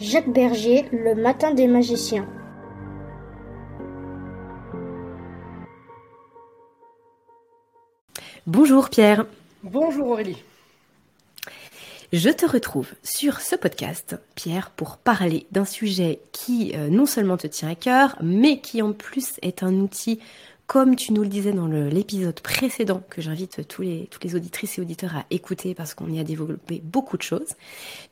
Jacques Berger, Le Matin des magiciens. Bonjour Pierre. Bonjour Aurélie. Je te retrouve sur ce podcast, Pierre, pour parler d'un sujet qui euh, non seulement te tient à cœur, mais qui en plus est un outil comme tu nous le disais dans l'épisode précédent, que j'invite tous les, toutes les auditrices et auditeurs à écouter parce qu'on y a développé beaucoup de choses.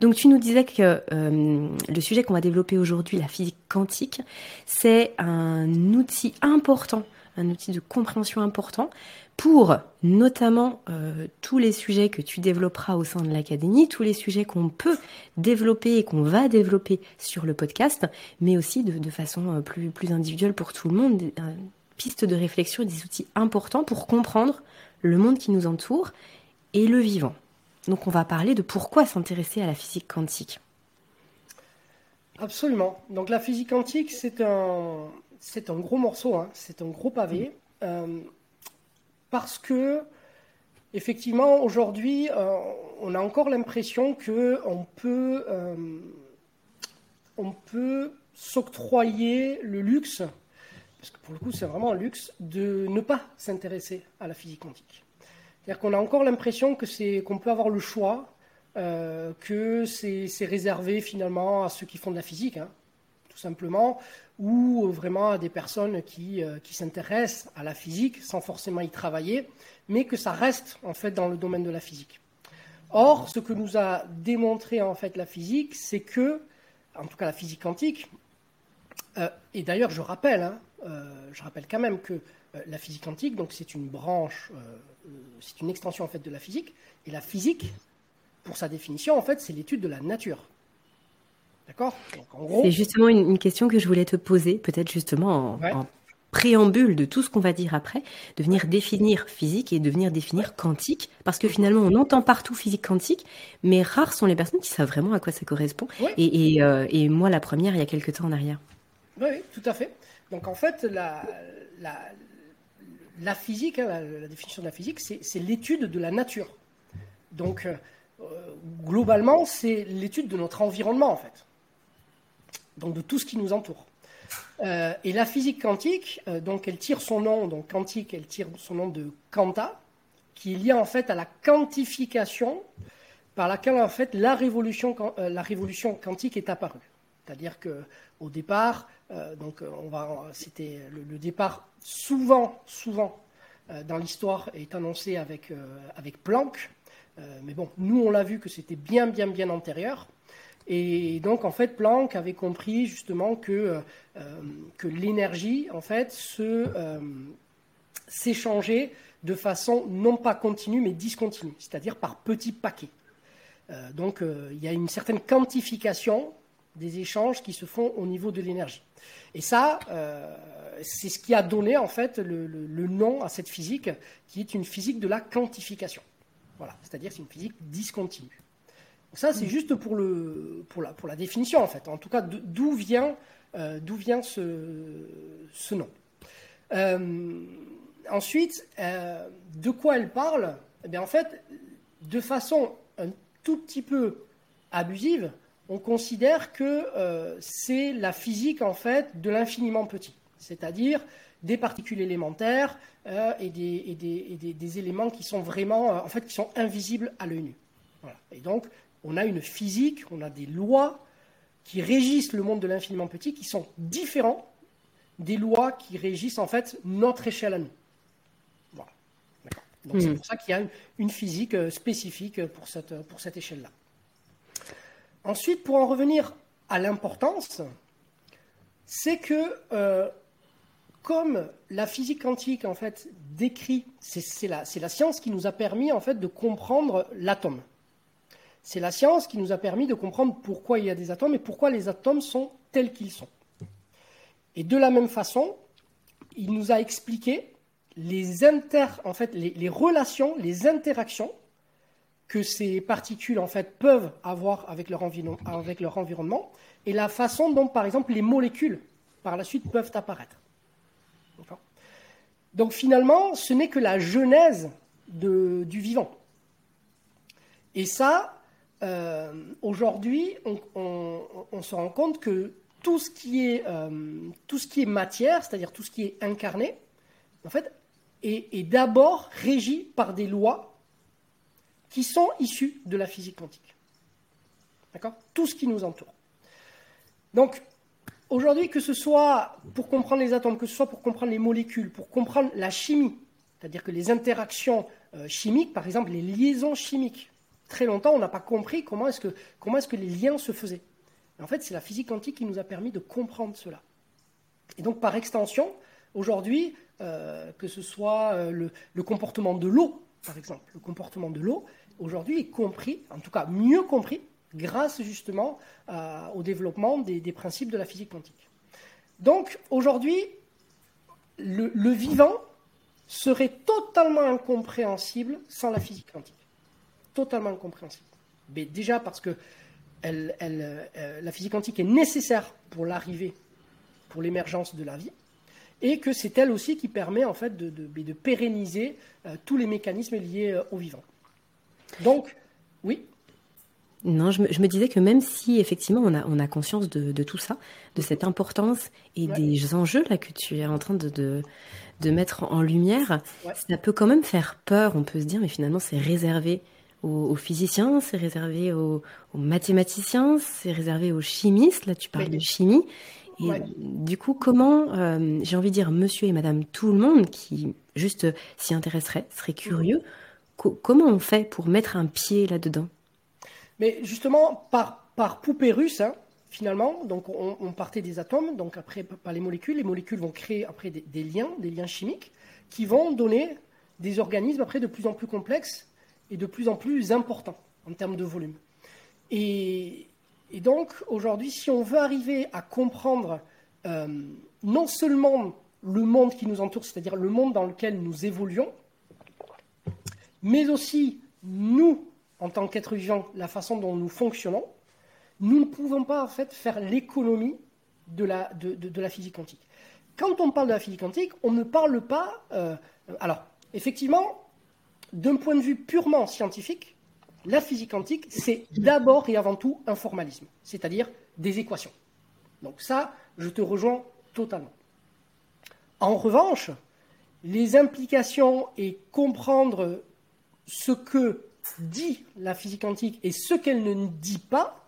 Donc tu nous disais que euh, le sujet qu'on va développer aujourd'hui, la physique quantique, c'est un outil important, un outil de compréhension important pour notamment euh, tous les sujets que tu développeras au sein de l'académie, tous les sujets qu'on peut développer et qu'on va développer sur le podcast, mais aussi de, façon euh, plus individuelle pour tout le monde, pistes de réflexion et des outils importants pour comprendre le monde qui nous entoure et le vivant. Donc on va parler de pourquoi s'intéresser à la physique quantique. Absolument. Donc la physique quantique, c'est un, c'est un gros morceau, hein. c'est un gros pavé, euh, parce que effectivement aujourd'hui, euh, on a encore l'impression que on peut, euh, on peut s'octroyer le luxe parce que pour le coup c'est vraiment un luxe, de ne pas s'intéresser à la physique quantique. C'est-à-dire qu'on a encore l'impression que c'est qu'on peut avoir le choix, euh, que c'est réservé finalement à ceux qui font de la physique, hein, tout simplement, ou vraiment à des personnes qui, euh, qui s'intéressent à la physique sans forcément y travailler, mais que ça reste en fait dans le domaine de la physique. Or, ce que nous a démontré en fait la physique, c'est que, en tout cas la physique quantique, euh, et d'ailleurs je rappelle, hein, euh, je rappelle quand même que euh, la physique quantique, donc c'est une branche, euh, c'est une extension en fait de la physique, et la physique, pour sa définition, en fait, c'est l'étude de la nature. D'accord? C'est justement une, question que je voulais te poser, peut-être justement en, préambule de tout ce qu'on va dire après, de venir définir physique et de venir définir quantique, parce que finalement on entend partout physique quantique, mais rares sont les personnes qui savent vraiment à quoi ça correspond. Et, et, moi la première il y a quelques temps en arrière. Oui, tout à fait. Donc en fait, la, physique, hein, la, définition de la physique, c'est l'étude de la nature. Donc euh, globalement, c'est l'étude de notre environnement en fait. Donc de tout ce qui nous entoure. Euh, et la physique quantique, euh, donc elle tire son nom, donc quantique, elle tire son nom de quanta, qui est lié en fait à la quantification par laquelle en fait la révolution, la révolution quantique est apparue. C'est-à-dire que au départ, donc on va, le, départ souvent, souvent dans l'histoire est annoncé avec avec Planck, mais bon, nous on l'a vu que c'était bien, bien, bien antérieur. Et donc, en fait, Planck avait compris justement que, euh, que l'énergie, en fait, euh, s'échangeait de façon non pas continue, mais discontinue, c'est-à-dire par petits paquets. Euh, donc, il y a une certaine quantification des échanges qui se font au niveau de l'énergie. Et ça, c'est ce qui a donné, en fait, le, le, nom à cette physique, qui est une physique de la quantification. Voilà, c'est-à-dire c'est une physique discontinue ça, c'est mm. juste pour, le, pour, la, pour la définition, en fait. En tout cas, d'où vient, euh, d'où vient ce, ce nom. Euh, ensuite, euh, de quoi elle parle? Eh bien, En fait, de façon un tout petit peu abusive, on considère que c'est la physique, en fait, de l'infiniment petit. C'est-à-dire des particules élémentaires et, des, et, des, des, éléments qui sont vraiment, en fait, qui sont invisibles à l'œil nu. Voilà. Et donc, on a une physique, on a des lois qui régissent le monde de l'infiniment petit qui sont différents des lois qui régissent en fait notre échelle à nous. Voilà. Donc c'est hmm. pour ça qu'il y a une, physique euh, spécifique pour cette, pour cette échelle-là. Ensuite, pour en revenir à l'importance, c'est que euh, comme la physique quantique décrit, c'est la, la science qui nous a permis en fait de comprendre l'atome. C'est la science qui nous a permis de comprendre pourquoi il y a des atomes et pourquoi les atomes sont tels qu'ils sont. Et de la même façon, il nous a expliqué les, inter, en fait, les, relations, les interactions que ces particules en fait, peuvent avoir avec leur, environnement et la façon dont, par exemple, les molécules, par la suite, peuvent apparaître. Donc finalement, ce n'est que la genèse du vivant. Et ça, euh, aujourd'hui, on, se rend compte que tout ce qui est, euh, tout ce qui est matière, c'est-à-dire tout ce qui est incarné, en fait, est, d'abord régi par des lois qui sont issues de la physique quantique. D'accord? Tout ce qui nous entoure. Donc, aujourd'hui, que ce soit pour comprendre les atomes, que ce soit pour comprendre les molécules, pour comprendre la chimie, c'est-à-dire que les interactions euh, chimiques, par exemple les liaisons chimiques, très longtemps, on n'a pas compris comment est-ce que, est que les liens se faisaient. en fait, c'est la physique quantique qui nous a permis de comprendre cela. Et donc, par extension, aujourd'hui, euh, que ce soit euh, le, comportement de l'eau, par exemple, le comportement de l'eau, aujourd'hui est compris, en tout cas mieux compris, grâce justement euh, au développement des, principes de la physique quantique. Donc, aujourd'hui, le vivant serait totalement incompréhensible sans la physique quantique totalement incompréhensible. Mais déjà parce que euh, la physique quantique est nécessaire pour l'arrivée, pour l'émergence de la vie, et que c'est elle aussi qui permet en fait de, pérenniser euh, tous les mécanismes liés au vivant. Donc, oui. Non, je me, disais que même si effectivement on a, on a conscience de, tout ça, de cette importance et des enjeux là que tu es en train de, de, mettre en lumière, ça peut quand même faire peur. On peut se dire, mais finalement c'est réservé aux, physiciens, c'est réservé aux, mathématiciens, c'est réservé aux chimistes. Là, tu parles de chimie. Et du coup, comment, euh, j'ai envie de dire, monsieur et madame tout le monde qui juste s'y intéresserait, serait curieux, comment on fait pour mettre un pied là-dedans? Mais justement, par, par poupée russe, hein, finalement, donc on, partait des atomes, donc après par les molécules, les molécules vont créer après des, liens, des liens chimiques, qui vont donner des organismes après de plus en plus complexes est de plus en plus important en termes de volume. Et, donc, aujourd'hui, si on veut arriver à comprendre euh, non seulement le monde qui nous entoure, c'est-à-dire le monde dans lequel nous évoluons, mais aussi nous, en tant qu'êtres vivants, la façon dont nous fonctionnons, nous ne pouvons pas en fait faire l'économie de la, de, la physique quantique. Quand on parle de la physique quantique, on ne parle pas. Euh, alors, effectivement, d'un point de vue purement scientifique, la physique quantique, c'est d'abord et avant tout un formalisme, c'est-à-dire des équations. Donc ça, je te rejoins totalement. En revanche, les implications et comprendre ce que dit la physique quantique et ce qu'elle ne dit pas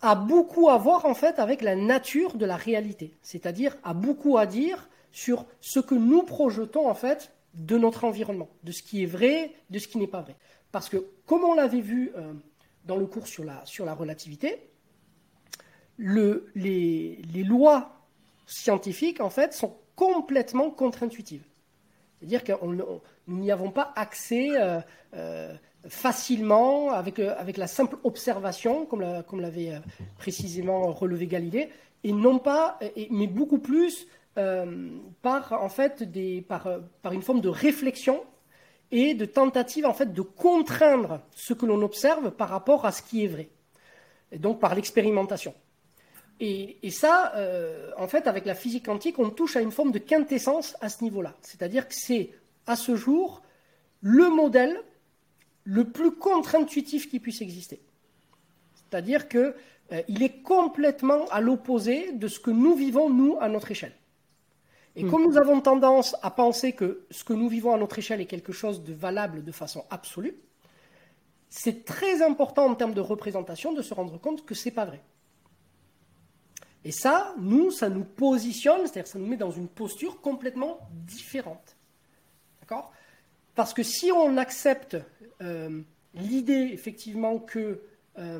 a beaucoup à voir en fait avec la nature de la réalité, c'est-à-dire a beaucoup à dire sur ce que nous projetons en fait de notre environnement, de ce qui est vrai, de ce qui n'est pas vrai. Parce que comme on l'avait vu euh, dans le cours sur la, relativité, le, les, les, lois scientifiques en fait sont complètement contre-intuitives. C'est-à-dire que nous n'y avons pas accès euh, euh, facilement avec, euh, avec la simple observation, comme, l'avait précisément relevé Galilée, et non pas, mais beaucoup plus par, par une forme de réflexion et de tentative en fait, de contraindre ce que l'on observe par rapport à ce qui est vrai, et donc par l'expérimentation. Et, et, ça, en fait, avec la physique quantique, on touche à une forme de quintessence à ce niveau-là. C'est-à-dire que c'est, à ce jour, le modèle le plus contre-intuitif qui puisse exister. C'est-à-dire qu'il euh, est complètement à l'opposé de ce que nous vivons, nous, à notre échelle. Et hmm. comme nous avons tendance à penser que ce que nous vivons à notre échelle est quelque chose de valable de façon absolue, c'est très important en termes de représentation de se rendre compte que ce n'est pas vrai. Et ça, nous, ça nous positionne, c'est-à-dire ça nous met dans une posture complètement différente. D'accord? Parce que si on accepte euh, l'idée effectivement que, euh,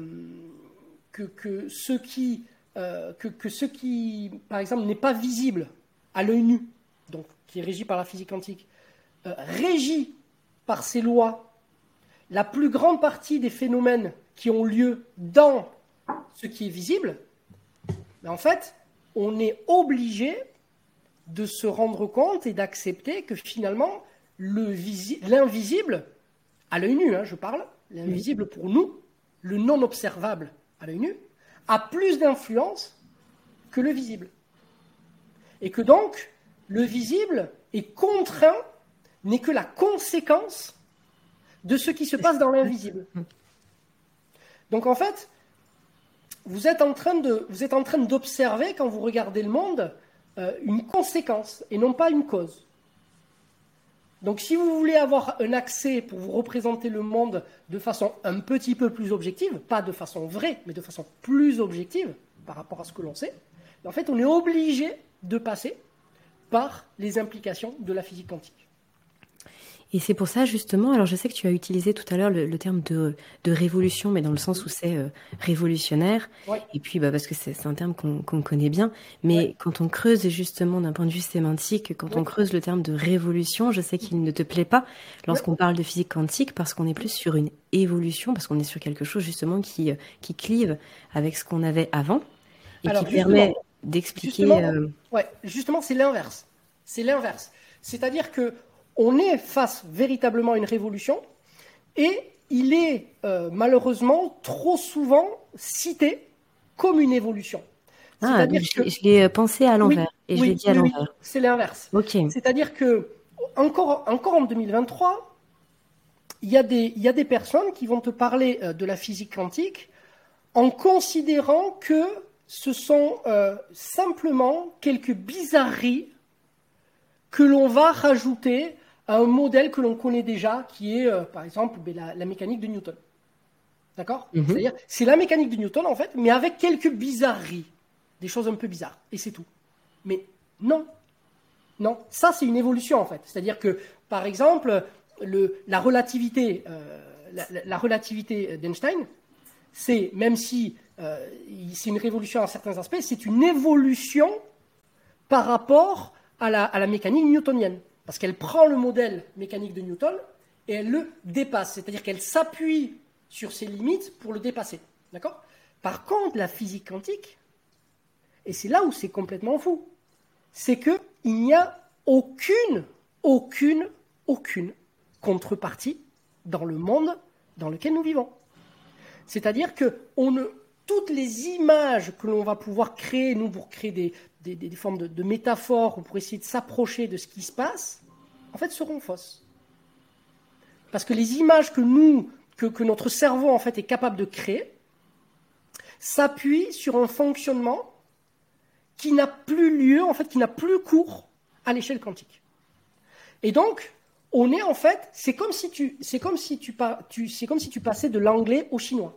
ce qui, euh, que, ce qui, par exemple, n'est pas visible à l'œil nu, donc qui est régi par la physique quantique, régit par ces lois la plus grande partie des phénomènes qui ont lieu dans ce qui est visible, mais en fait, on est obligé de se rendre compte et d'accepter que finalement, l'invisible à l'œil nu, hein, je parle, l'invisible pour nous, le non observable à l'œil nu, a plus d'influence que le visible. Et que donc, le visible est contraint, n'est que la conséquence de ce qui se passe dans l'invisible. Donc en fait, vous êtes en train d'observer quand vous regardez le monde euh, une conséquence et non pas une cause. Donc si vous voulez avoir un accès pour vous représenter le monde de façon un petit peu plus objective, pas de façon vraie, mais de façon plus objective par rapport à ce que l'on sait, en fait on est obligé de passer par les implications de la physique quantique. Et c'est pour ça justement, alors je sais que tu as utilisé tout à l'heure le, terme de, de, révolution, mais dans le sens où c'est euh, révolutionnaire. Et puis bah, parce que c'est un terme qu'on connaît bien. Mais quand on creuse justement d'un point de vue sémantique, quand on creuse le terme de révolution, je sais qu'il ne te plaît pas lorsqu'on parle de physique quantique parce qu'on est plus sur une évolution, parce qu'on est sur quelque chose justement qui, euh, qui clive avec ce qu'on avait avant et qui permet d'expliquer. Justement, euh, ouais, justement c'est l'inverse. C'est l'inverse. C'est-à-dire que on est face véritablement à une révolution et il est euh, malheureusement trop souvent cité comme une évolution. Ah, je, l'ai euh, pensé à l'envers et je l'ai dit à l'envers. c'est l'inverse. C'est-à-dire que encore, encore en 2023, il y, a des, il y a des personnes qui vont te parler euh, de la physique quantique en considérant que ce sont simplement quelques bizarreries que l'on va rajouter un modèle que l'on connaît déjà, qui est, euh, par exemple, ben, la, mécanique de Newton. D'accord? Mhm. C'est-à-dire, c'est la mécanique de Newton, en fait, mais avec quelques bizarreries. Des choses un peu bizarres. Et c'est tout. Mais non. Non. Ça, c'est une évolution, en fait. C'est-à-dire que, par exemple, le, la relativité, euh, la, relativité d'Einstein, c'est, même si euh, c'est une révolution à certains aspects, c'est une évolution par rapport à la, à la mécanique newtonienne. Parce qu'elle prend le modèle mécanique de Newton et elle le dépasse. C'est-à-dire qu'elle s'appuie sur ses limites pour le dépasser. D'accord? Par contre, la physique quantique, et c'est là où c'est complètement fou, c'est qu'il n'y a aucune, aucune, aucune contrepartie dans le monde dans lequel nous vivons. C'est-à-dire que toutes les images que l'on va pouvoir créer, nous, pour créer des, des, formes de, métaphores ou pour essayer de s'approcher de ce qui se passe, en fait, seront fausses. Parce que les images que nous, que, notre cerveau en fait est capable de créer, s'appuient sur un fonctionnement qui n'a plus lieu, en fait, qui n'a plus cours à l'échelle quantique. Et donc, on est en fait, c'est comme si tu, c'est comme si tu c'est comme si tu passais de l'anglais au chinois.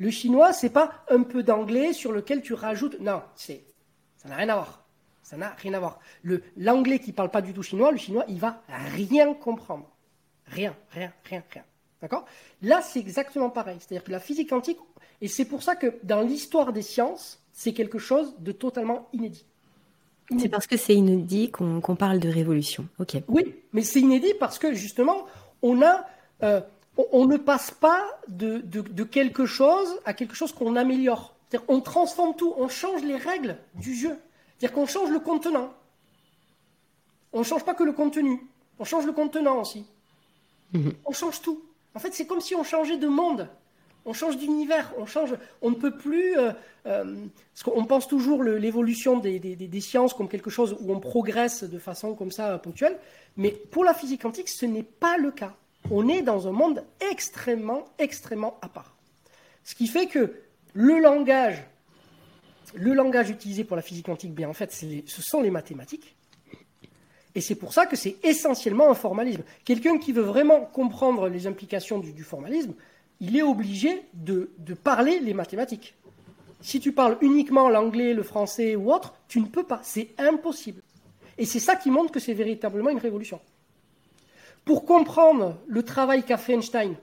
Le chinois, c'est pas un peu d'anglais sur lequel tu rajoutes. Non, c'est ça n'a rien à voir. Ça n'a rien à voir. Le l'anglais qui parle pas du tout chinois, le chinois, il va rien comprendre. Rien, rien, rien, rien. D'accord? Là, c'est exactement pareil. C'est-à-dire que la physique quantique, et c'est pour ça que dans l'histoire des sciences, c'est quelque chose de totalement inédit. C'est parce que c'est inédit qu'on parle de révolution. Ok. Oui, mais c'est inédit parce que justement, on a, euh, on, ne passe pas de, de, quelque chose à quelque chose qu'on améliore. C'est-à-dire on transforme tout, on change les règles du jeu. C'est-à-dire qu'on change le contenant. On ne change pas que le contenu, on change le contenant aussi. Mhm. On change tout. En fait, c'est comme si on changeait de monde. On change d'univers, on change, on ne peut plus. Euh, euh, parce qu'on pense toujours l'évolution des, des, sciences comme quelque chose où on progresse de façon comme ça ponctuelle, mais pour la physique quantique, ce n'est pas le cas. On est dans un monde extrêmement, extrêmement à part. Ce qui fait que le langage, le langage utilisé pour la physique quantique, bien en fait, ce sont les mathématiques. Et c'est pour ça que c'est essentiellement un formalisme. Quelqu'un qui veut vraiment comprendre les implications du, formalisme, il est obligé de, parler les mathématiques. Si tu parles uniquement l'anglais, le français ou autre, tu ne peux pas. C'est impossible. Et c'est ça qui montre que c'est véritablement une révolution. Pour comprendre le travail qu'a fait Einstein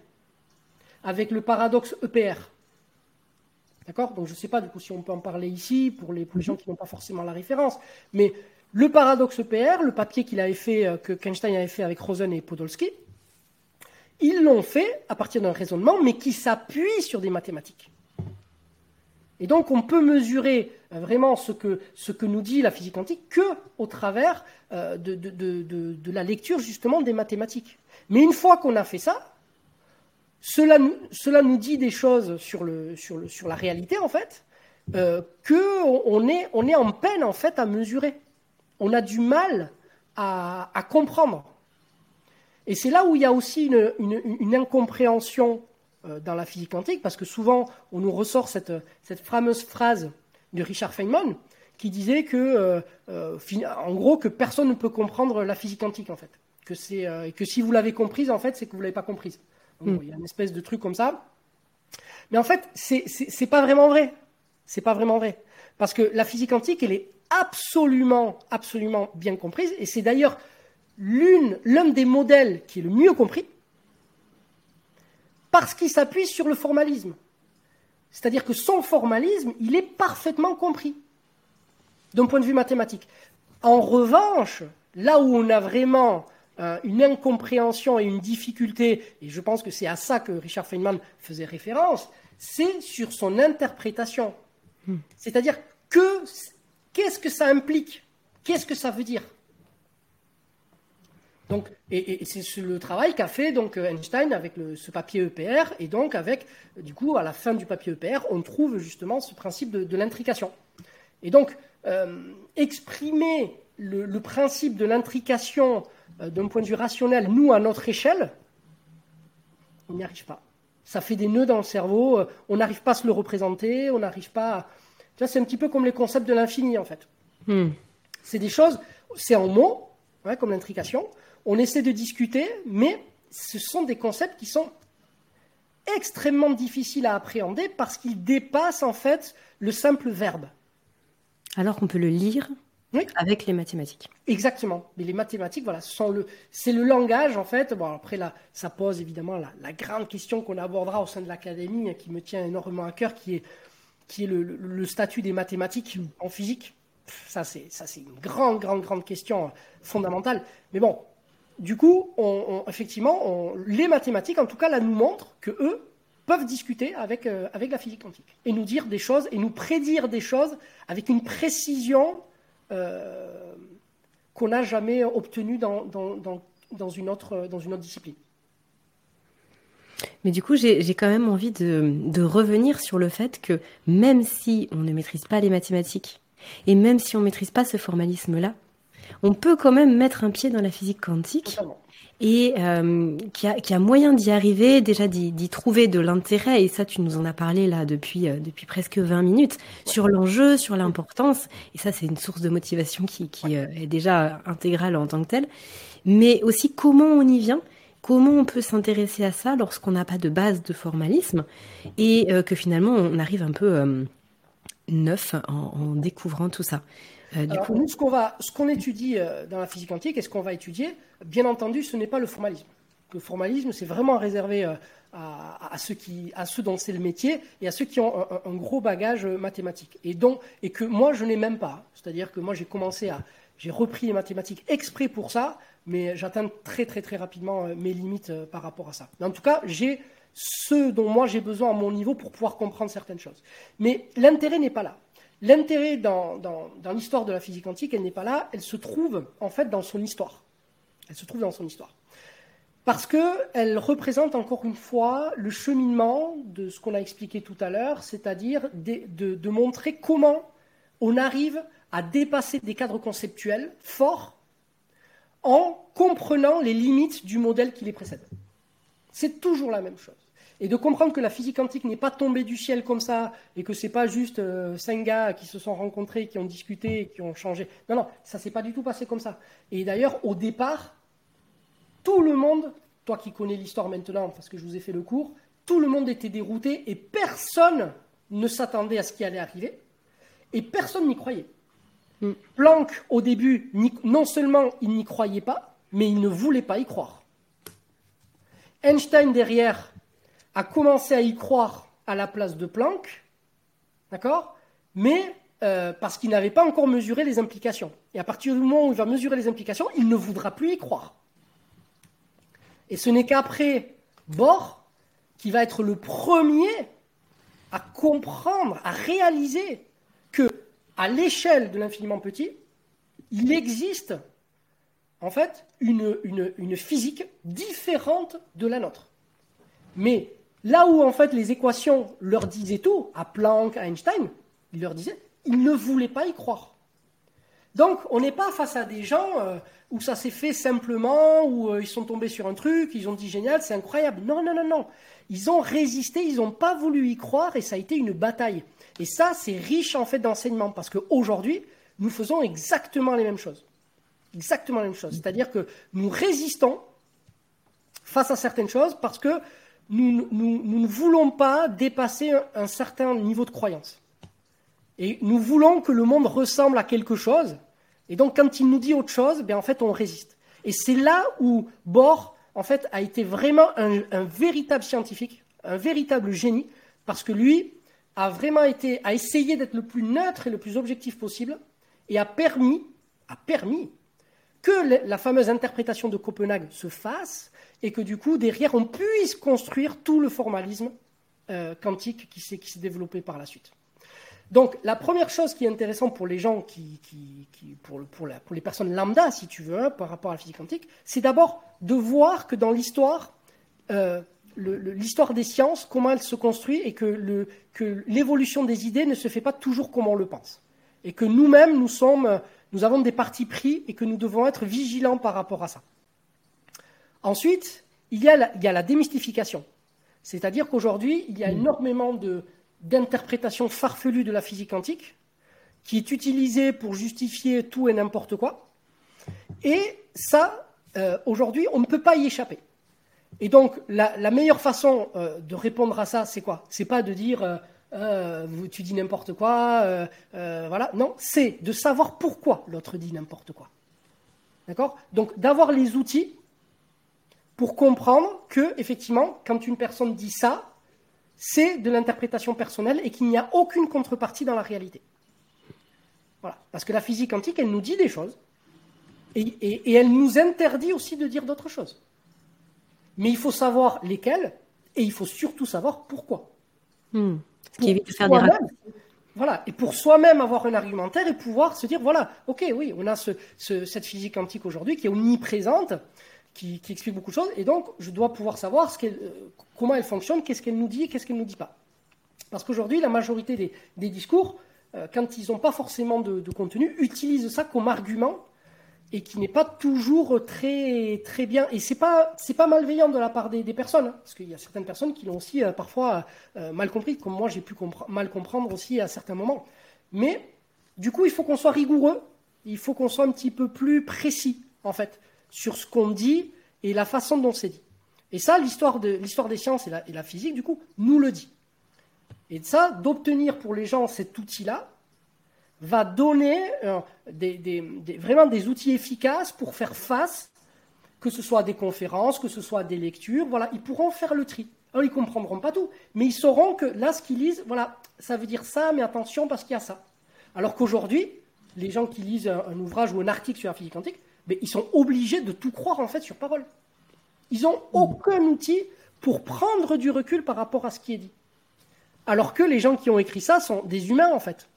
avec le paradoxe EPR, d'accord? Donc je ne sais pas du coup si on peut en parler ici pour les, gens qui n'ont pas forcément la référence, mais le paradoxe EPR, le papier qu'il avait fait, euh, que Einstein avait fait avec Rosen et Podolsky, ils l'ont fait à partir d'un raisonnement, mais qui s'appuie sur des mathématiques. Et donc on peut mesurer euh, vraiment ce que, ce que nous dit la physique quantique que au travers euh, de, la lecture justement des mathématiques. Mais une fois qu'on a fait ça, cela, cela nous dit des choses sur, la réalité en fait, euh, qu'on est, en peine en fait à mesurer on a du mal à, comprendre. Et c'est là où il y a aussi une, incompréhension dans la physique quantique, parce que souvent on nous ressort cette, fameuse phrase de Richard Feynman qui disait que, euh, euh, en gros, que personne ne peut comprendre la physique quantique en fait, que c'est que si vous l'avez comprise en fait, c'est que vous l'avez pas comprise. Hmm. Il y a une espèce de truc comme ça. Mais en fait, c'est pas vraiment vrai. C'est pas vraiment vrai. Parce que la physique quantique, elle est absolument, absolument bien comprise. Et c'est d'ailleurs l'un des modèles qui est le mieux compris, parce qu'il s'appuie sur le formalisme. C'est-à-dire que son formalisme, il est parfaitement compris, d'un point de vue mathématique. En revanche, là où on a vraiment euh, une incompréhension et une difficulté, et je pense que c'est à ça que Richard Feynman faisait référence, c'est sur son interprétation. Hmm. C'est-à-dire que Qu'est-ce que ça implique? Qu'est-ce que ça veut dire? Donc, et, c'est le travail qu'a fait donc Einstein avec ce papier EPR, et donc avec, du coup, à la fin du papier EPR, on trouve justement ce principe de, l'intrication. Et donc, euh, exprimer le, principe de l'intrication euh, d'un point de vue rationnel, nous, à notre échelle, on n'y arrive pas. Ça fait des nœuds dans le cerveau, euh, on n'arrive pas à se le représenter, on n'arrive pas à c'est un petit peu comme les concepts de l'infini, en fait. Hmm. C'est des choses, c'est en mots, comme l'intrication. On essaie de discuter, mais ce sont des concepts qui sont extrêmement difficiles à appréhender parce qu'ils dépassent, en fait, le simple verbe. Alors qu'on peut le lire avec les mathématiques. Exactement. Mais les mathématiques, voilà, le, c'est le langage, en fait. Bon, après, là, ça pose évidemment la, la grande question qu'on abordera au sein de l'académie, qui me tient énormément à cœur, qui est qui est le, statut des mathématiques en physique. Ça, c'est une grande, grande, grande question fondamentale. Mais bon, du coup, effectivement, les mathématiques, en tout cas, là, nous montrent que eux peuvent discuter avec, euh, avec la physique quantique et nous dire des choses et nous prédire des choses avec une précision euh, qu'on n'a jamais obtenue dans, dans, une autre, dans une autre discipline. Mais du coup, j'ai quand même envie de, revenir sur le fait que même si on ne maîtrise pas les mathématiques, et même si on ne maîtrise pas ce formalisme-là, on peut quand même mettre un pied dans la physique quantique et euh, qui, a, a moyen d'y arriver, déjà d'y trouver de l'intérêt, et ça tu nous en as parlé là depuis, euh, depuis presque 20 minutes, sur l'enjeu, sur l'importance, et ça c'est une source de motivation qui, qui euh, est déjà intégrale en tant que telle, mais aussi comment on y vient, comment on peut s'intéresser à ça lorsqu'on n'a pas de base de formalisme et que finalement on arrive un peu neuf en, découvrant tout ça? Du coup... nous, ce qu'on va, ce qu'on étudie dans la physique quantique et ce qu'on va étudier, bien entendu, ce n'est pas le formalisme. Le formalisme, c'est vraiment réservé à, ceux qui, à ceux dont c'est le métier et à ceux qui ont un, gros bagage mathématique. Et, donc, et que moi, je n'ai même pas. C'est-à-dire que moi, j'ai commencé à. J'ai repris les mathématiques exprès pour ça, mais j'atteins très, très, très rapidement euh, mes limites euh, par rapport à ça. Mais en tout cas, j'ai ce dont moi j'ai besoin à mon niveau pour pouvoir comprendre certaines choses. Mais l'intérêt n'est pas là. L'intérêt dans, l'histoire de la physique quantique, elle n'est pas là, elle se trouve en fait dans son histoire. Elle se trouve dans son histoire parce qu'elle représente encore une fois le cheminement de ce qu'on a expliqué tout à l'heure, c'est-à-dire de, montrer comment on arrive à dépasser des cadres conceptuels forts en comprenant les limites du modèle qui les précède. C'est toujours la même chose. Et de comprendre que la physique quantique n'est pas tombée du ciel comme ça, et que ce n'est pas juste euh, cinq gars qui se sont rencontrés, qui ont discuté, qui ont changé. Non, non, ça s'est pas du tout passé comme ça. Et d'ailleurs, au départ, tout le monde, toi qui connais l'histoire maintenant, parce que je vous ai fait le cours, tout le monde était dérouté et personne ne s'attendait à ce qui allait arriver et personne n'y croyait. Mm. Planck, au début, non seulement il n'y croyait pas, mais il ne voulait pas y croire. Einstein, derrière, a commencé à y croire à la place de Planck, d'accord Mais euh, parce qu'il n'avait pas encore mesuré les implications. Et à partir du moment où il va mesurer les implications, il ne voudra plus y croire. Et ce n'est qu'après Bohr qui va être le premier à comprendre, à réaliser que, à l'échelle de l'infiniment petit, il existe en fait une, une, physique différente de la nôtre. Mais là où en fait les équations leur disaient tout, à Planck, à Einstein, ils leur disaient, ils ne voulaient pas y croire. Donc on n'est pas face à des gens euh, où ça s'est fait simplement, où euh, ils sont tombés sur un truc, ils ont dit génial, c'est incroyable. Non, non, non, non. Ils ont résisté, ils n'ont pas voulu y croire et ça a été une bataille. Et ça, c'est riche en fait d'enseignement parce qu'aujourd'hui, nous faisons exactement les mêmes choses. Exactement les mêmes choses. C'est-à-dire que nous résistons face à certaines choses parce que nous, ne voulons pas dépasser un certain niveau de croyance. Et nous voulons que le monde ressemble à quelque chose et donc, quand il nous dit autre chose, ben, en fait, on résiste. Et c'est là où Bohr, en fait, a été vraiment un, véritable scientifique, un véritable génie, parce que lui a vraiment été, essayé d'être le plus neutre et le plus objectif possible, et a permis, a permis que la fameuse interprétation de Copenhague se fasse, et que du coup, derrière, on puisse construire tout le formalisme euh, quantique qui s'est développé par la suite. Donc, la première chose qui est intéressante pour les gens, qui, pour, les personnes lambda, si tu veux, hein, par rapport à la physique quantique, c'est d'abord de voir que dans l'histoire, euh, l'histoire des sciences, comment elle se construit et que l'évolution des idées ne se fait pas toujours comme on le pense. Et que nous-mêmes, nous, nous avons des partis pris et que nous devons être vigilants par rapport à ça. Ensuite, il y a il y a la démystification. C'est-à-dire qu'aujourd'hui, il y a énormément de, d'interprétation farfelue de la physique quantique, qui est utilisée pour justifier tout et n'importe quoi. Et ça, euh, aujourd'hui, on ne peut pas y échapper. Et donc, la, meilleure façon euh, de répondre à ça, c'est quoi? C'est pas de dire euh, tu dis n'importe quoi, voilà. Non, c'est de savoir pourquoi l'autre dit n'importe quoi. D'accord? Donc, d'avoir les outils pour comprendre que, effectivement, quand une personne dit ça, c'est de l'interprétation personnelle et qu'il n'y a aucune contrepartie dans la réalité. Voilà. Parce que la physique quantique, elle nous dit des choses et, elle nous interdit aussi de dire d'autres choses. Mais il faut savoir lesquelles et il faut surtout savoir pourquoi. Hmm. Ce qui évite de faire des Voilà, et pour soi-même avoir un argumentaire et pouvoir se dire voilà, ok, oui, on a cette physique quantique aujourd'hui qui est omniprésente, qui, explique beaucoup de choses, et donc je dois pouvoir savoir ce euh, comment elle fonctionne, qu'est-ce qu'elle nous dit et qu'est-ce qu'elle ne nous dit pas. Parce qu'aujourd'hui, la majorité des, discours, euh, quand ils n'ont pas forcément de, contenu, utilisent ça comme argument et qui n'est pas toujours très, très bien. Et pas, c'est pas malveillant de la part des, personnes, hein, parce qu'il y a certaines personnes qui l'ont aussi euh, parfois mal compris, comme moi j'ai pu mal comprendre aussi à certains moments. Mais du coup, il faut qu'on soit rigoureux, il faut qu'on soit un petit peu plus précis, en fait sur ce qu'on dit et la façon dont c'est dit. Et ça, l'histoire de des sciences et la, physique, du coup, nous le dit. Et ça, d'obtenir pour les gens cet outil-là, va donner euh, vraiment des outils efficaces pour faire face, que ce soit à des conférences, que ce soit à des lectures, voilà, ils pourront faire le tri. Alors, ils comprendront pas tout, mais ils sauront que là, ce qu'ils lisent, voilà, ça veut dire ça, mais attention parce qu'il y a ça. Alors qu'aujourd'hui, les gens qui lisent un, un, ouvrage ou un article sur la physique quantique, mais ils sont obligés de tout croire en fait sur parole. Ils n'ont aucun outil pour prendre du recul par rapport à ce qui est dit. Alors que les gens qui ont écrit ça sont des humains en fait.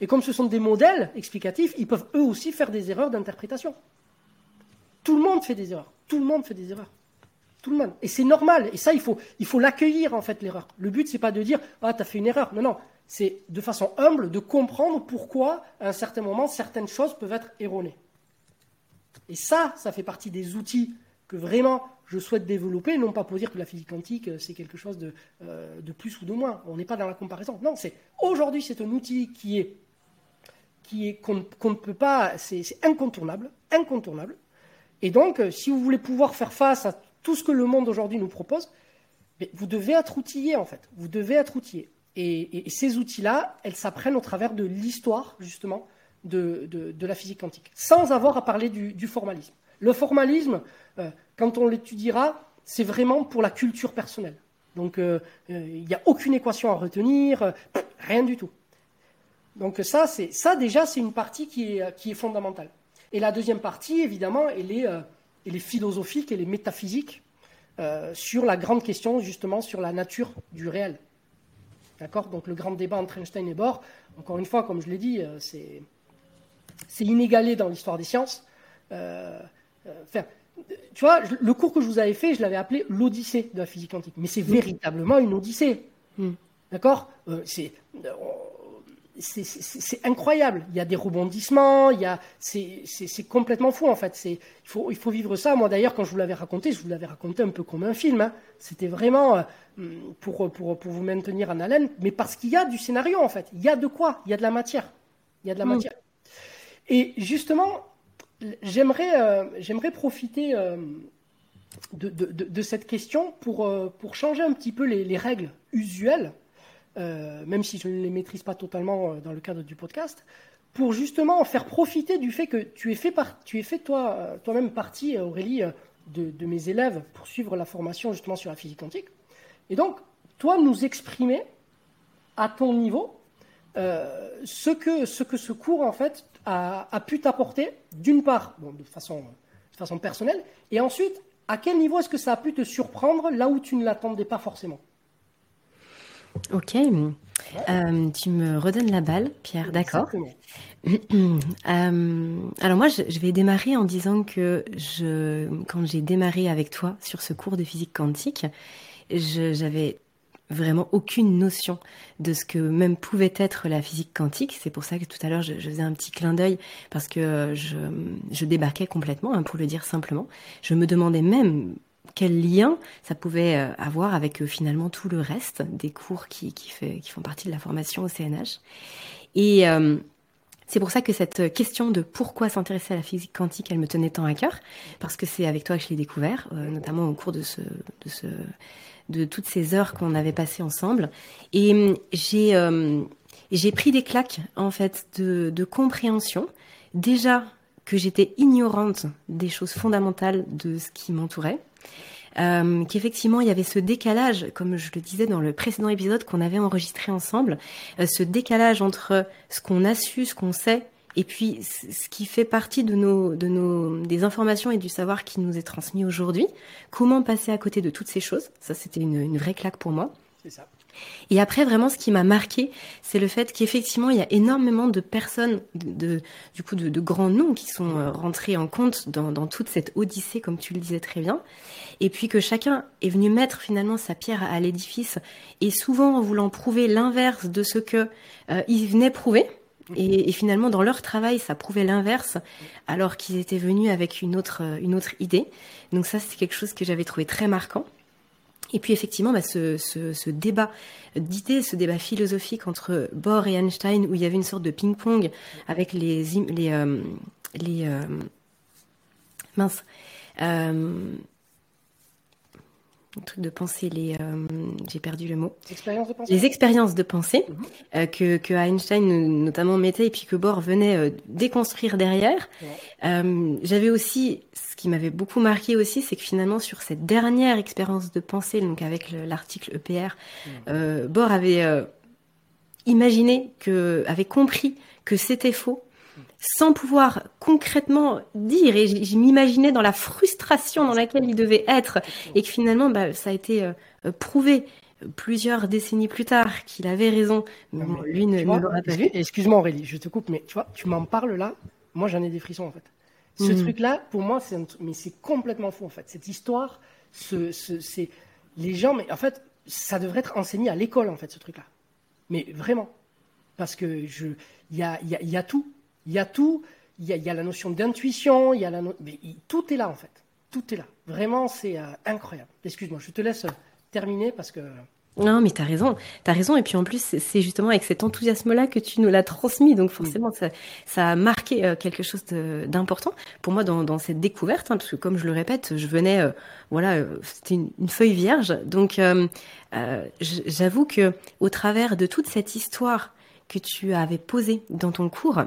Et comme ce sont des modèles explicatifs, ils peuvent eux aussi faire des erreurs d'interprétation. Tout le monde fait des erreurs. Tout le monde fait des erreurs. Tout le monde. Et c'est normal. Et ça, il faut, il faut l'accueillir, en fait, l'erreur. Le but, c'est pas de dire, ah, t'as fait une erreur. Non, non. C'est de façon humble de comprendre pourquoi, à un certain moment, certaines choses peuvent être erronées. Et ça, ça fait partie des outils que vraiment je souhaite développer, non pas pour dire que la physique quantique, euh, c'est quelque chose de, euh, de, plus ou de moins. On n'est pas dans la comparaison. Non, aujourd'hui, c'est un outil qui est qu'on qu ne peut pas, c'est incontournable, incontournable. Et donc, euh, si vous voulez pouvoir faire face à tout ce que le monde aujourd'hui nous propose, vous devez être outillé en fait. Vous devez être outillé. Et ces outils-là, elles s'apprennent au travers de l'histoire justement de, de, la physique quantique, sans avoir à parler du, formalisme. Le formalisme, euh, quand on l'étudiera, c'est vraiment pour la culture personnelle. Donc, euh, il euh, n'y a aucune équation à retenir, rien du tout. Donc ça, ça déjà, c'est une partie qui est, qui est fondamentale. Et la deuxième partie, évidemment, elle est, elle est philosophique, elle est métaphysique sur la grande question justement sur la nature du réel. D'accord? Donc le grand débat entre Einstein et Bohr, encore une fois, comme je l'ai dit, c'est c'est inégalé dans l'histoire des sciences. Euh, enfin, tu vois, le cours que je vous avais fait, je l'avais appelé l'Odyssée de la physique quantique. Mais c'est véritablement une Odyssée. Mm. D'accord? Euh, C'est c'est incroyable. Il y a des rebondissements, il y a, c'est complètement fou en fait. Il faut, il faut vivre ça. Moi d'ailleurs, quand je vous l'avais raconté, je vous l'avais raconté un peu comme un film. Hein. C'était vraiment euh, pour, pour, pour vous maintenir en haleine, mais parce qu'il y a du scénario en fait. Il y a de quoi Il y a de la matière. Il y a de la mm. matière. Et justement, j'aimerais euh, j'aimerais profiter euh, de, de, de, cette question pour, euh, pour changer un petit peu les, les règles usuelles, même si je ne les maîtrise pas totalement dans le cadre du podcast, pour justement faire profiter du fait que tu es fait, par, tu es fait toi, toi-même partie, Aurélie, de, de mes élèves pour suivre la formation justement sur la physique quantique. Et donc, toi, nous exprimer à ton niveau ce, que, ce que ce cours, en fait, a, a pu t'apporter, d'une part, bon, de, façon, de façon personnelle, et ensuite, à quel niveau est-ce que ça a pu te surprendre là où tu ne l'attendais pas forcément? Ok. Euh, tu me redonnes la balle, Pierre, d'accord? euh, alors moi, je, je, vais démarrer en disant que je, quand j'ai démarré avec toi sur ce cours de physique quantique, j'avais vraiment aucune notion de ce que même pouvait être la physique quantique. C'est pour ça que tout à l'heure, je, faisais un petit clin d'œil parce que je, je débarquais complètement, hein, pour le dire simplement. Je me demandais même quel lien ça pouvait euh, avoir avec euh, finalement tout le reste des cours qui, font partie de la formation au CNH. Et euh, c'est pour ça que cette question de pourquoi s'intéresser à la physique quantique, elle me tenait tant à cœur, parce que c'est avec toi que je l'ai découvert, euh, notamment au cours de ce de toutes ces heures qu'on avait passées ensemble. Et hum, j'ai euh, j'ai pris des claques en fait de, de compréhension. Déjà que j'étais ignorante des choses fondamentales de ce qui m'entourait. Euh, qu'effectivement il y avait ce décalage, comme je le disais dans le précédent épisode qu'on avait enregistré ensemble, euh, ce décalage entre ce qu'on a su, ce qu'on sait, et puis ce qui fait partie de nos, de nos, des informations et du savoir qui nous est transmis aujourd'hui. Comment passer à côté de toutes ces choses Ça, c'était une, une vraie claque pour moi. C'est ça. Et après, vraiment, ce qui m'a marqué, c'est le fait qu'effectivement, il y a énormément de personnes, de, de du coup, de, de, grands noms qui sont euh, rentrés en compte dans, dans, toute cette odyssée, comme tu le disais très bien. Et puis que chacun est venu mettre finalement sa pierre à, à l'édifice, et souvent en voulant prouver l'inverse de ce que euh, il venait prouver. Et, et, finalement, dans leur travail, ça prouvait l'inverse, alors qu'ils étaient venus avec une autre, une autre idée. Donc ça, c'est quelque chose que j'avais trouvé très marquant. Et puis effectivement, bah, ce, ce, ce, débat d'idées, ce débat philosophique entre Bohr et Einstein, où il y avait une sorte de ping-pong avec les les euh, les euh, mince. Euh, le truc de pensée, les, euh, j'ai perdu le mot. Expériences de pensée. Les expériences de pensée mhm. euh, que, que Einstein notamment mettait et puis que Bohr venait euh, déconstruire derrière. J'avais aussi, ce qui m'avait beaucoup marqué aussi, c'est que finalement sur cette dernière expérience de pensée, donc avec l'article EPR, mhm. Bohr avait imaginé que, avait compris que c'était faux sans pouvoir concrètement dire. Et je m'imaginais dans la frustration dans laquelle il devait être. Et que finalement, bah, ça a été euh, prouvé plusieurs décennies plus tard qu'il avait raison. Mais lui ne, l'aura pas vu. Excuse-moi Aurélie, je te coupe, mais tu vois, tu m'en parles là. Moi, j'en ai des frissons en fait. Ce mhm. truc-là, pour moi, c'est mais c'est complètement fou en fait. Cette histoire, ce, c'est les gens, mais en fait, ça devrait être enseigné à l'école en fait, ce truc-là. Mais vraiment, parce que je, il y a, y a tout. Il y a tout. Il y a, la notion d'intuition. Il y a la mais tout est là en fait. Tout est là. Vraiment, c'est euh, incroyable. Excuse-moi, je te laisse terminer parce que. Non, mais t'as raison, t'as raison. Et puis en plus, c'est justement avec cet enthousiasme-là que tu nous l'as transmis. Donc forcément, ça, ça a marqué euh, quelque chose d'important pour moi dans, dans cette découverte, hein, parce que comme je le répète, je venais, euh, voilà, c'était une, feuille vierge. Donc euh, j'avoue que au travers de toute cette histoire que tu avais posée dans ton cours,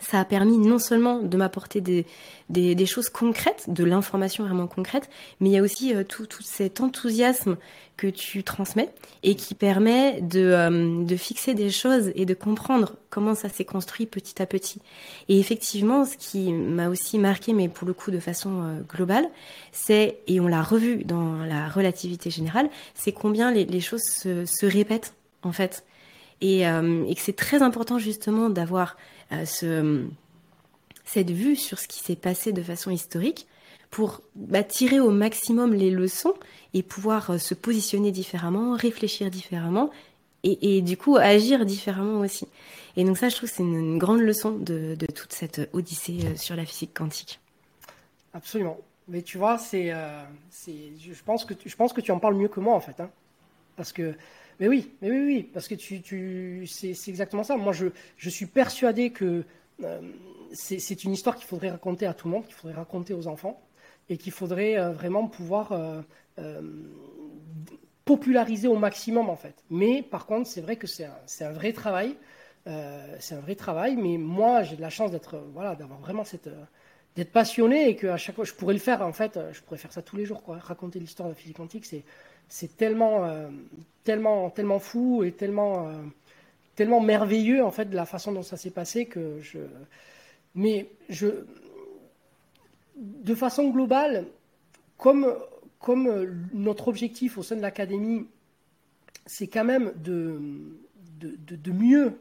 ça a permis non seulement de m'apporter des, choses concrètes, de l'information vraiment concrète, mais il y a aussi euh, tout, cet enthousiasme que tu transmets et qui permet de, euh, de fixer des choses et de comprendre comment ça s'est construit petit à petit. Et effectivement, ce qui m'a aussi marqué, mais pour le coup de façon euh, globale, c'est, et on l'a revu dans la relativité générale, c'est combien les, choses se, répètent en fait. Et que c'est très important justement d'avoir ce, cette vue sur ce qui s'est passé de façon historique pour bah, tirer au maximum les leçons et pouvoir euh, se positionner différemment, réfléchir différemment et, du coup agir différemment aussi. Et donc ça, je trouve, c'est une, grande leçon de, toute cette odyssée euh, sur la physique quantique. Absolument. Mais tu vois, c'est, euh, je pense que tu, je pense que tu en parles mieux que moi en fait, hein. parce que mais oui, mais oui, oui, parce que tu, tu c'est exactement ça. Moi, je, je suis persuadé que euh, c'est une histoire qu'il faudrait raconter à tout le monde, qu'il faudrait raconter aux enfants, et qu'il faudrait euh, vraiment pouvoir euh, populariser au maximum, en fait. Mais par contre, c'est vrai que c'est un, un, vrai travail. c'est un vrai travail, mais moi, j'ai de la chance d'être, voilà, d'avoir vraiment cette d'être passionné et qu'à chaque fois, je pourrais le faire, en fait, je pourrais faire ça tous les jours, quoi. Raconter l'histoire de la physique quantique, c'est c'est tellement, euh, tellement, fou et tellement, euh, tellement merveilleux en fait de la façon dont ça s'est passé. Mais de façon globale, comme, notre objectif au sein de l'académie, c'est quand même de, mieux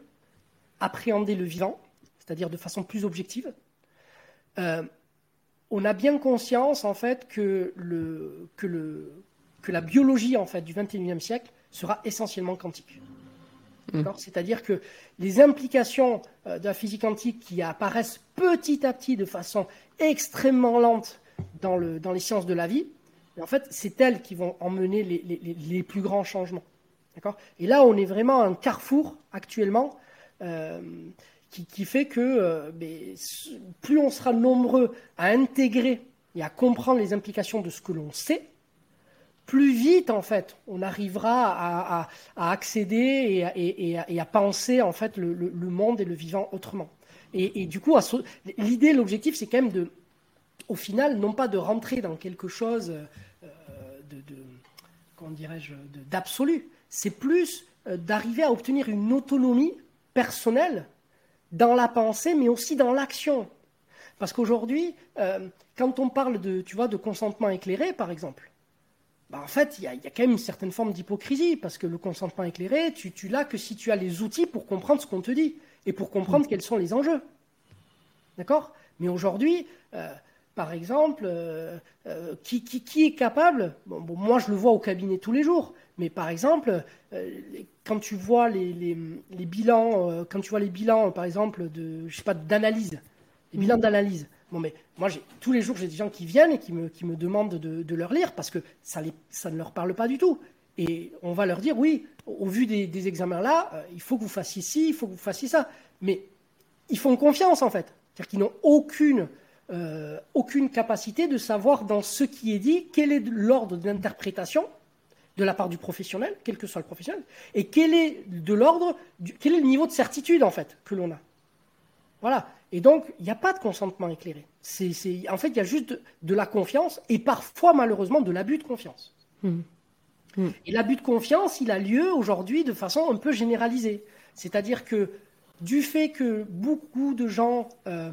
appréhender le vivant, c'est-à-dire de façon plus objective. Euh, on a bien conscience en fait que le, que la biologie en fait du 21e siècle sera essentiellement quantique. Mm. C'est-à-dire que les implications euh, de la physique quantique qui apparaissent petit à petit de façon extrêmement lente dans, le, dans les sciences de la vie, en fait, c'est elles qui vont emmener les, les, les plus grands changements. Et là, on est vraiment à un carrefour actuellement euh, qui, qui, fait que euh, plus on sera nombreux à intégrer et à comprendre les implications de ce que l'on sait, plus vite en fait on arrivera à, accéder et, à, penser en fait le, monde et le vivant autrement. Et, du coup, l'idée, l'objectif, c'est quand même de, au final, non pas de rentrer dans quelque chose euh, de, dirais-je, d'absolu, c'est plus euh, d'arriver à obtenir une autonomie personnelle dans la pensée, mais aussi dans l'action. Parce qu'aujourd'hui, euh, quand on parle de, tu vois, de consentement éclairé, par exemple, bah, en fait, il y, a quand même une certaine forme d'hypocrisie, parce que le consentement éclairé, tu, tu l'as que si tu as les outils pour comprendre ce qu'on te dit, et pour comprendre mm. quels sont les enjeux. D'accord? Mais aujourd'hui, euh, par exemple, euh, euh, qui, qui, qui, est capable, bon, moi je le vois au cabinet tous les jours, mais par exemple, quand tu vois les, les, les bilans, quand tu vois les bilans, par exemple, de, je sais pas, d'analyse, les bilans mm. d'analyse, Bon, mais moi, tous les jours, j'ai des gens qui viennent et qui me, qui me demandent de, leur lire parce que ça, les, ça ne leur parle pas du tout. Et on va leur dire, oui, au vu des, des examens là, euh, il faut que vous fassiez ci, il faut que vous fassiez ça. Mais ils font confiance, en fait. C'est-à-dire qu'ils n'ont aucune, euh, aucune capacité de savoir dans ce qui est dit quel est l'ordre d'interprétation de la part du professionnel, quel que soit le professionnel, et quel est de l'ordre, quel est le niveau de certitude en fait que l'on a. Voilà. Et donc, il n'y a pas de consentement éclairé. En fait, il y a juste de, la confiance et parfois, malheureusement, de l'abus de confiance. Mmh. Mmh. Et l'abus de confiance, il a lieu aujourd'hui de façon un peu généralisée. C'est-à-dire que du fait que beaucoup de gens euh,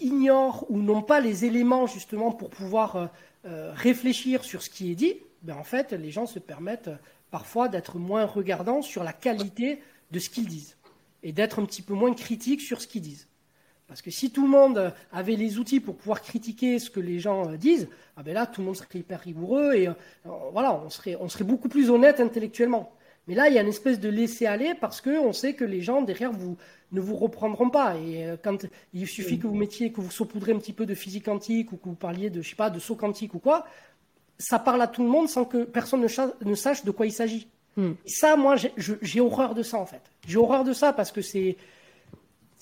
ignorent ou n'ont pas les éléments justement pour pouvoir euh, euh, réfléchir sur ce qui est dit, ben en fait, les gens se permettent parfois d'être moins regardants sur la qualité de ce qu'ils disent et d'être un petit peu moins critiques sur ce qu'ils disent. Parce que si tout le monde avait les outils pour pouvoir critiquer ce que les gens disent, ah ben là, tout le monde serait hyper rigoureux et voilà, on serait, on serait beaucoup plus honnête intellectuellement. Mais là, il y a une espèce de laisser-aller parce qu'on sait que les gens derrière vous ne vous reprendront pas. Et euh, quand il suffit que vous mettiez, que vous saupoudrez un petit peu de physique quantique ou que vous parliez de, je sais pas, de saut quantique ou quoi, ça parle à tout le monde sans que personne ne, sache de quoi il s'agit. Hmm. Ça, moi, j'ai horreur de ça en fait. J'ai horreur de ça parce que c'est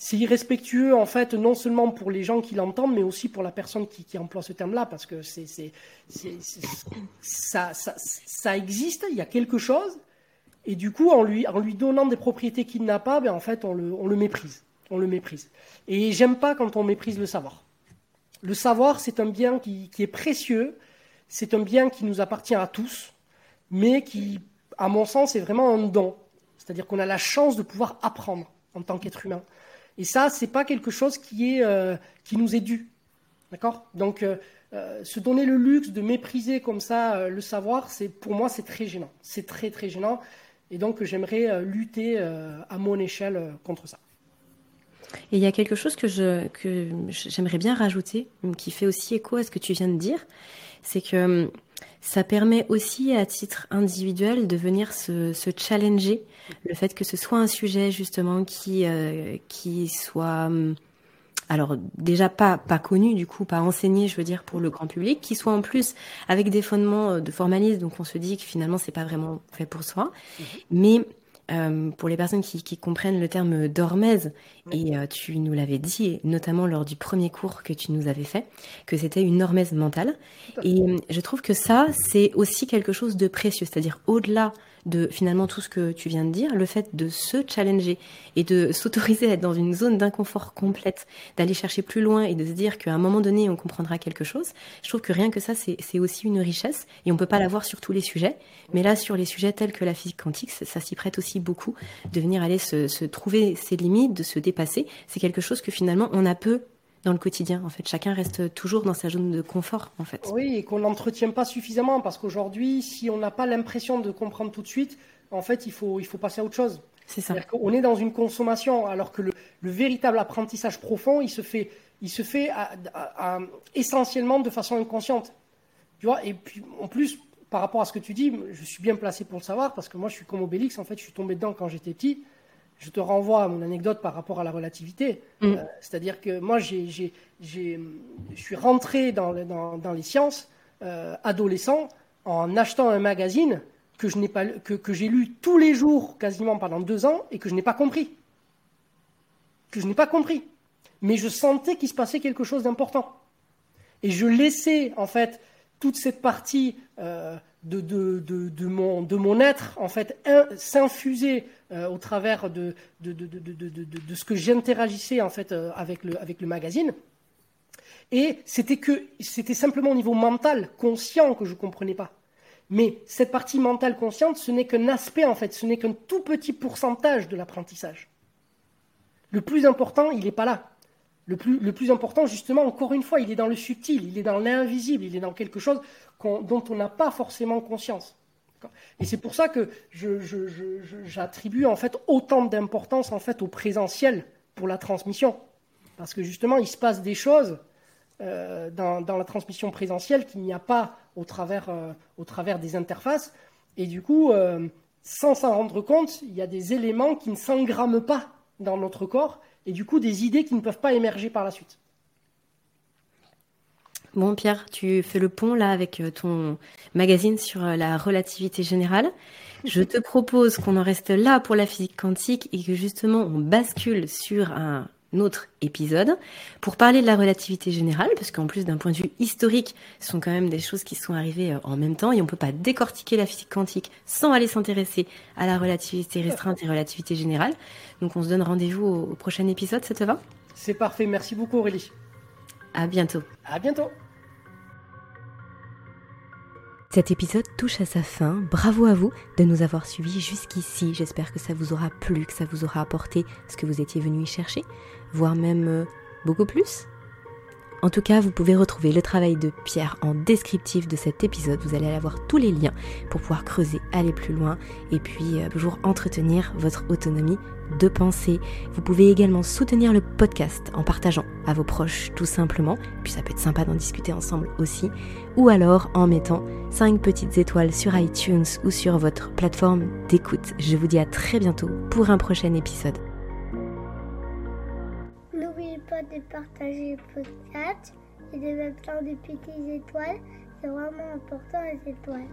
c'est irrespectueux en fait non seulement pour les gens qui l'entendent mais aussi pour la personne qui, emploie ce terme-là parce que ça, existe, il y a quelque chose et du coup, en lui, donnant des propriétés qu'il n'a pas, ben en fait, on le, méprise. On le méprise. Et j'aime pas quand on méprise le savoir. Le savoir, c'est un bien qui est précieux, c'est un bien qui nous appartient à tous, mais qui, à mon sens, est vraiment un don. C'est-à-dire qu'on a la chance de pouvoir apprendre en tant qu'être humain. Et ça, c'est pas quelque chose qui, est, euh, qui nous est dû. D'accord? Donc, euh, euh, se donner le luxe de mépriser comme ça le savoir, c'est pour moi, c'est très gênant. C'est très, très gênant. Et donc j'aimerais lutter à mon échelle contre ça. Et il y a quelque chose que je que j'aimerais bien rajouter, qui fait aussi écho à ce que tu viens de dire, c'est que ça permet aussi à titre individuel de venir se, se challenger. Le fait que ce soit un sujet justement qui qui soit hum, alors déjà pas pas connu du coup, pas enseigné, je veux dire pour le grand public, qui soit en plus avec des fondements euh, de formalisme, donc on se dit que finalement c'est pas vraiment fait pour soi, mhm. mais euh, pour les personnes qui, qui, comprennent le terme d'hormèse, et euh, tu nous l'avais dit, notamment lors du premier cours que tu nous avais fait, que c'était une hormèse mentale. Et je trouve que ça, c'est aussi quelque chose de précieux, c'est-à-dire au-delà de finalement tout ce que tu viens de dire, le fait de se challenger et de s'autoriser à être dans une zone d'inconfort complète, d'aller chercher plus loin et de se dire qu'à un moment donné on comprendra quelque chose, je trouve que rien que ça c'est aussi une richesse et on peut pas l'avoir sur tous les sujets, mais là sur les sujets tels que la physique quantique, ça, s'y prête aussi beaucoup de venir aller se, se trouver ses limites, de se dépasser. C'est quelque chose que finalement on a peu dans le quotidien. En fait, chacun reste toujours dans sa zone de confort, en fait. Oui, et qu'on n'entretient pas suffisamment parce qu'aujourd'hui, si on n'a pas l'impression de comprendre tout de suite, en fait, il faut, il faut passer à autre chose. C'est ça. On est dans une consommation, alors que le, véritable apprentissage profond, il se fait, il se fait essentiellement de façon inconsciente. Tu vois Et puis, en plus, par rapport à ce que tu dis, je suis bien placé pour le savoir parce que moi, je suis comme Obélix. En fait, je suis tombé dedans quand j'étais petit je te renvoie à mon anecdote par rapport à la relativité. Mm. Euh, c'est-à-dire que moi, je suis rentré dans, les sciences euh, adolescent en achetant un magazine que, je pas, que, que j'ai lu tous les jours quasiment pendant deux ans et que je n'ai pas compris. Que je n'ai pas compris. Mais je sentais qu'il se passait quelque chose d'important. Et je laissais, en fait, toute cette partie euh, de, de, de, mon, de mon être, en fait, s'infuser euh, au travers de, de, de, de, ce que j'interagissais, en fait, euh, avec, le, avec le magazine. Et c'était que, c'était simplement au niveau mental, conscient, que je ne comprenais pas. Mais cette partie mentale consciente, ce n'est qu'un aspect, en fait, ce n'est qu'un tout petit pourcentage de l'apprentissage. Le plus important, il n'est pas là. Le plus, important, justement, encore une fois, il est dans le subtil, il est dans l'invisible, il est dans quelque chose dont on n'a pas forcément conscience. Et c'est pour ça que j'attribue en fait autant d'importance en fait au présentiel pour la transmission, parce que justement il se passe des choses euh, dans, la transmission présentielle qu'il n'y a pas au travers, euh, des interfaces, et du coup, euh, sans s'en rendre compte, il y a des éléments qui ne s'engramment pas dans notre corps, et du coup des idées qui ne peuvent pas émerger par la suite. Bon, Pierre, tu fais le pont là avec euh, ton magazine sur euh, la relativité générale. Je te propose qu'on en reste là pour la physique quantique et que justement on bascule sur un autre épisode pour parler de la relativité générale, parce qu'en plus d'un point de vue historique, ce sont quand même des choses qui sont arrivées euh, en même temps et on peut pas décortiquer la physique quantique sans aller s'intéresser à la relativité restreinte et relativité générale. Donc on se donne rendez-vous au, prochain épisode, ça te va? C'est parfait, merci beaucoup Aurélie. À bientôt. À bientôt. Cet épisode touche à sa fin. Bravo à vous de nous avoir suivis jusqu'ici. J'espère que ça vous aura plu, que ça vous aura apporté ce que vous étiez venu y chercher, voire même euh, beaucoup plus. En tout cas, vous pouvez retrouver le travail de Pierre en descriptif de cet épisode. Vous allez avoir tous les liens pour pouvoir creuser, aller plus loin et puis euh, toujours entretenir votre autonomie de pensée. Vous pouvez également soutenir le podcast en partageant à vos proches tout simplement. Puis ça peut être sympa d'en discuter ensemble aussi. Ou alors en mettant 5 petites étoiles sur iTunes ou sur votre plateforme d'écoute. Je vous dis à très bientôt pour un prochain épisode de partager le podcast et de mettre plein de petites étoiles. C'est vraiment important les étoiles.